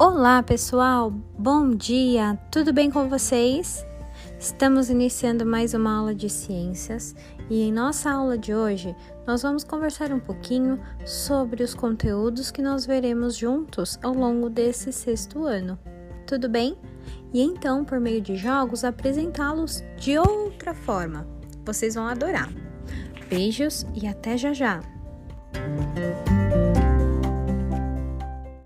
Olá, pessoal! Bom dia! Tudo bem com vocês? Estamos iniciando mais uma aula de ciências e em nossa aula de hoje nós vamos conversar um pouquinho sobre os conteúdos que nós veremos juntos ao longo desse sexto ano. Tudo bem? E então, por meio de jogos, apresentá-los de outra forma. Vocês vão adorar. Beijos e até já já!